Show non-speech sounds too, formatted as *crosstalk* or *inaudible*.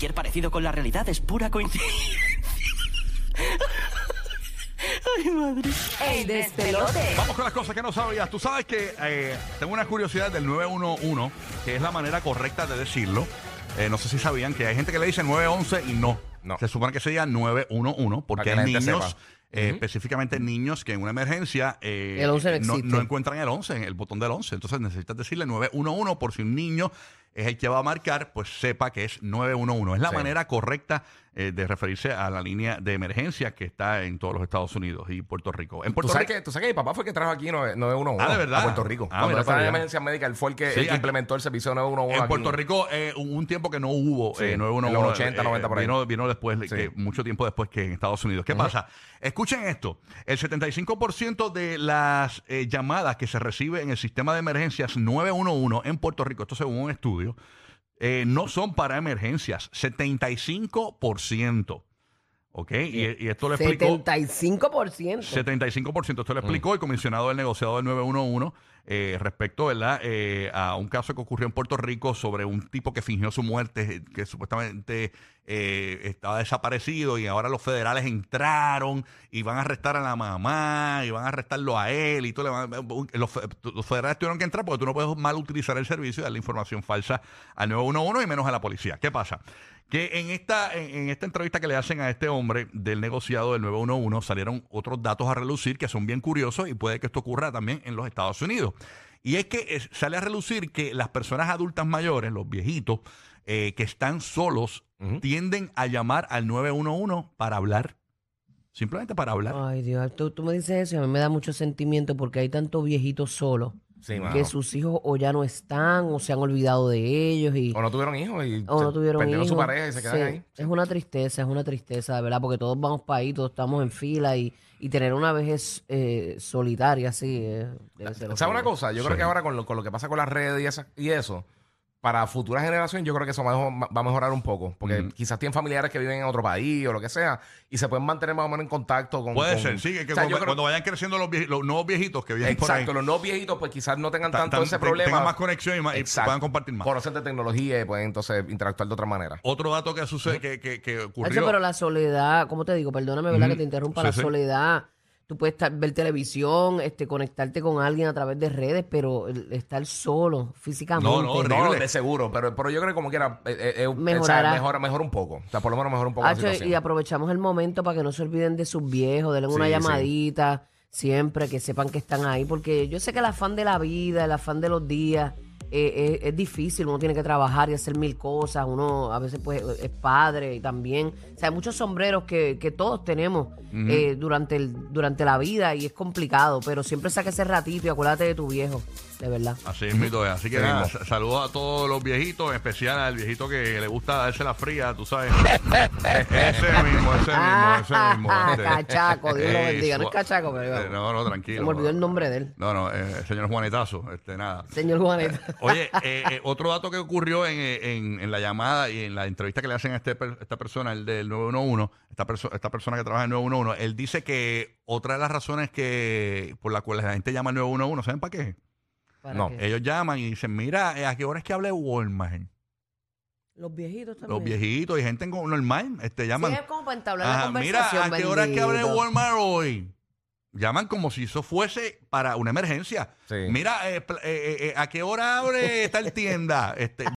Cualquier parecido con la realidad es pura coincidencia. *laughs* Ay, madre. ¡Ey, despelote! Vamos con las cosas que no sabías. Tú sabes que eh, tengo una curiosidad del 911, que es la manera correcta de decirlo. Eh, no sé si sabían que hay gente que le dice 911 y no. No. Se supone que sería 911 porque hay niños, sepa. eh, específicamente niños que en una emergencia eh, El 11 no no, no encuentran el 11, el botón del 11. Entonces necesitas decirle 911 por si un niño es el que va a marcar, pues sepa que es 911. Es la Sí. manera correcta eh, de referirse a la línea de emergencia que está en todos los Estados Unidos y Puerto Rico. En ¿Tú Puerto sabes, Rico que, tú sabes que mi papá fue el que trajo aquí 9- 911 Ah, ¿de verdad? a Puerto Rico. Ah, Cuando estaba en emergencia médica, él fue el que, Sí, el que implementó el servicio 911 En aquí. Puerto Rico eh, un tiempo que no hubo Sí, eh, en 911. los 80, 90 por ahí. Vino, vino después, que, mucho tiempo después que en Estados Unidos. ¿Qué pasa? Escuchen esto. El 75% de las eh, llamadas que se recibe en el sistema de emergencias 911 en Puerto Rico, esto según un estudio, eh, no son para emergencias. 75%. ¿Ok? Y, y esto lo explicó... 75%. 75%. Esto lo explicó el comisionado del negociado del 911 eh, respecto ¿verdad? Eh, a un caso que ocurrió en Puerto Rico sobre un tipo que fingió su muerte, eh, que supuestamente eh, estaba desaparecido y ahora los federales entraron y van a arrestar a la mamá y van a arrestarlo a él y todo le van- los, fe- los federales tuvieron que entrar porque tú no puedes mal utilizar el servicio y darle información falsa al 911 y menos a la policía. ¿Qué pasa? Que en esta, en, en esta entrevista que le hacen a este hombre del negociado del 911 salieron otros datos a relucir que son bien curiosos y puede que esto ocurra también en los Estados Unidos. Y es que es- sale a relucir que las personas adultas mayores, los viejitos, eh, que están solos, tienden a llamar al 911 para hablar. Simplemente para hablar. Ay, Dios, tú, tú me dices eso y a mí me da mucho sentimiento porque hay tantos viejitos solos Sí, mano. que sus hijos o ya no están o se han olvidado de ellos y O no tuvieron hijos y o no tuvieron perdieron hijos. su pareja y se quedan Sí, ahí. Es una tristeza, es una tristeza, de verdad, porque todos vamos para ahí, todos estamos en fila y, y tener una vejez eh, solitaria, sí, eh, debe ser ¿Sabes una cosa? Yo creo que ahora con lo, con lo que pasa con las redes y, esa- y eso, para futuras generaciones yo creo que eso va a, va a mejorar un poco. Porque quizás tienen familiares que viven en otro país o lo que sea y se pueden mantener más o menos en contacto con... Puede con- ser, sí, que, que O sea, cuando, yo creo- cuando vayan creciendo los, vie- los nuevos viejitos que vienen por ahí, Exacto, los nuevos viejitos pues quizás no tengan ta- tanto tan- ese problema. tengan más conexión y, más- y Exacto. puedan compartir más. Conocen de tecnología y pueden entonces interactuar de otra manera. Otro dato que sucede, que, que, que ocurrió. Pero la soledad, ¿cómo te digo? Perdóname, ¿verdad? Que te interrumpa. Sí, la sí. soledad, tú puedes estar- ver televisión, este, conectarte con alguien a través de redes, pero el estar solo físicamente. No, no, horrible. No, de seguro, pero, pero yo creo que como quiera, eh, eh, o sea, Mejorará. mejora, mejora un poco. O sea, por lo menos mejora un poco la Hacho, situación. y aprovechamos el momento para que no se olviden de sus viejos, denle una Sí, sí. llamadita siempre, que sepan que están ahí, porque yo sé que el afán de la vida, el afán de los días, eh, eh, es difícil, uno tiene que trabajar y hacer mil cosas, uno a veces pues es padre y también, o sea, hay muchos sombreros que, que todos tenemos eh, durante, el, durante la vida y es complicado, pero siempre saque ese ratito y acuérdate de tu viejo, de verdad. Así es, mito. Así que nada, saludos a todos los viejitos, en especial al viejito que le gusta darse la fría, tú sabes. *laughs* ese mismo, ese mismo, ese mismo. Ah, este. cachaco, Dios lo bendiga. No es cachaco, pero eh, No, no, se tranquilo. me olvidó el nombre de él. No, no, eh, señor Juanetazo, este, nada. Señor Juaneta. Oye, eh, eh, otro dato que ocurrió en, en- en la llamada y en la entrevista que le hacen a este esta persona, el del 911, esta, perso- esta persona que trabaja en 911, él dice que otra de las razones que por las cuales la gente llama al 911, ¿saben para qué? ¿Para No, qué? Ellos llaman y dicen, mira, eh, ¿a qué hora es que hable Walmart? Los viejitos también. Los viejitos y gente normal este, llaman. Sí, es como para entablar la Ajá, mira, conversación. ¿a qué hora es que hable. Walmart hoy? Llaman como si eso fuese para una emergencia. Sí. Mira, eh, pl- eh, eh, eh, ¿a qué hora abre tal tienda? Este, *laughs*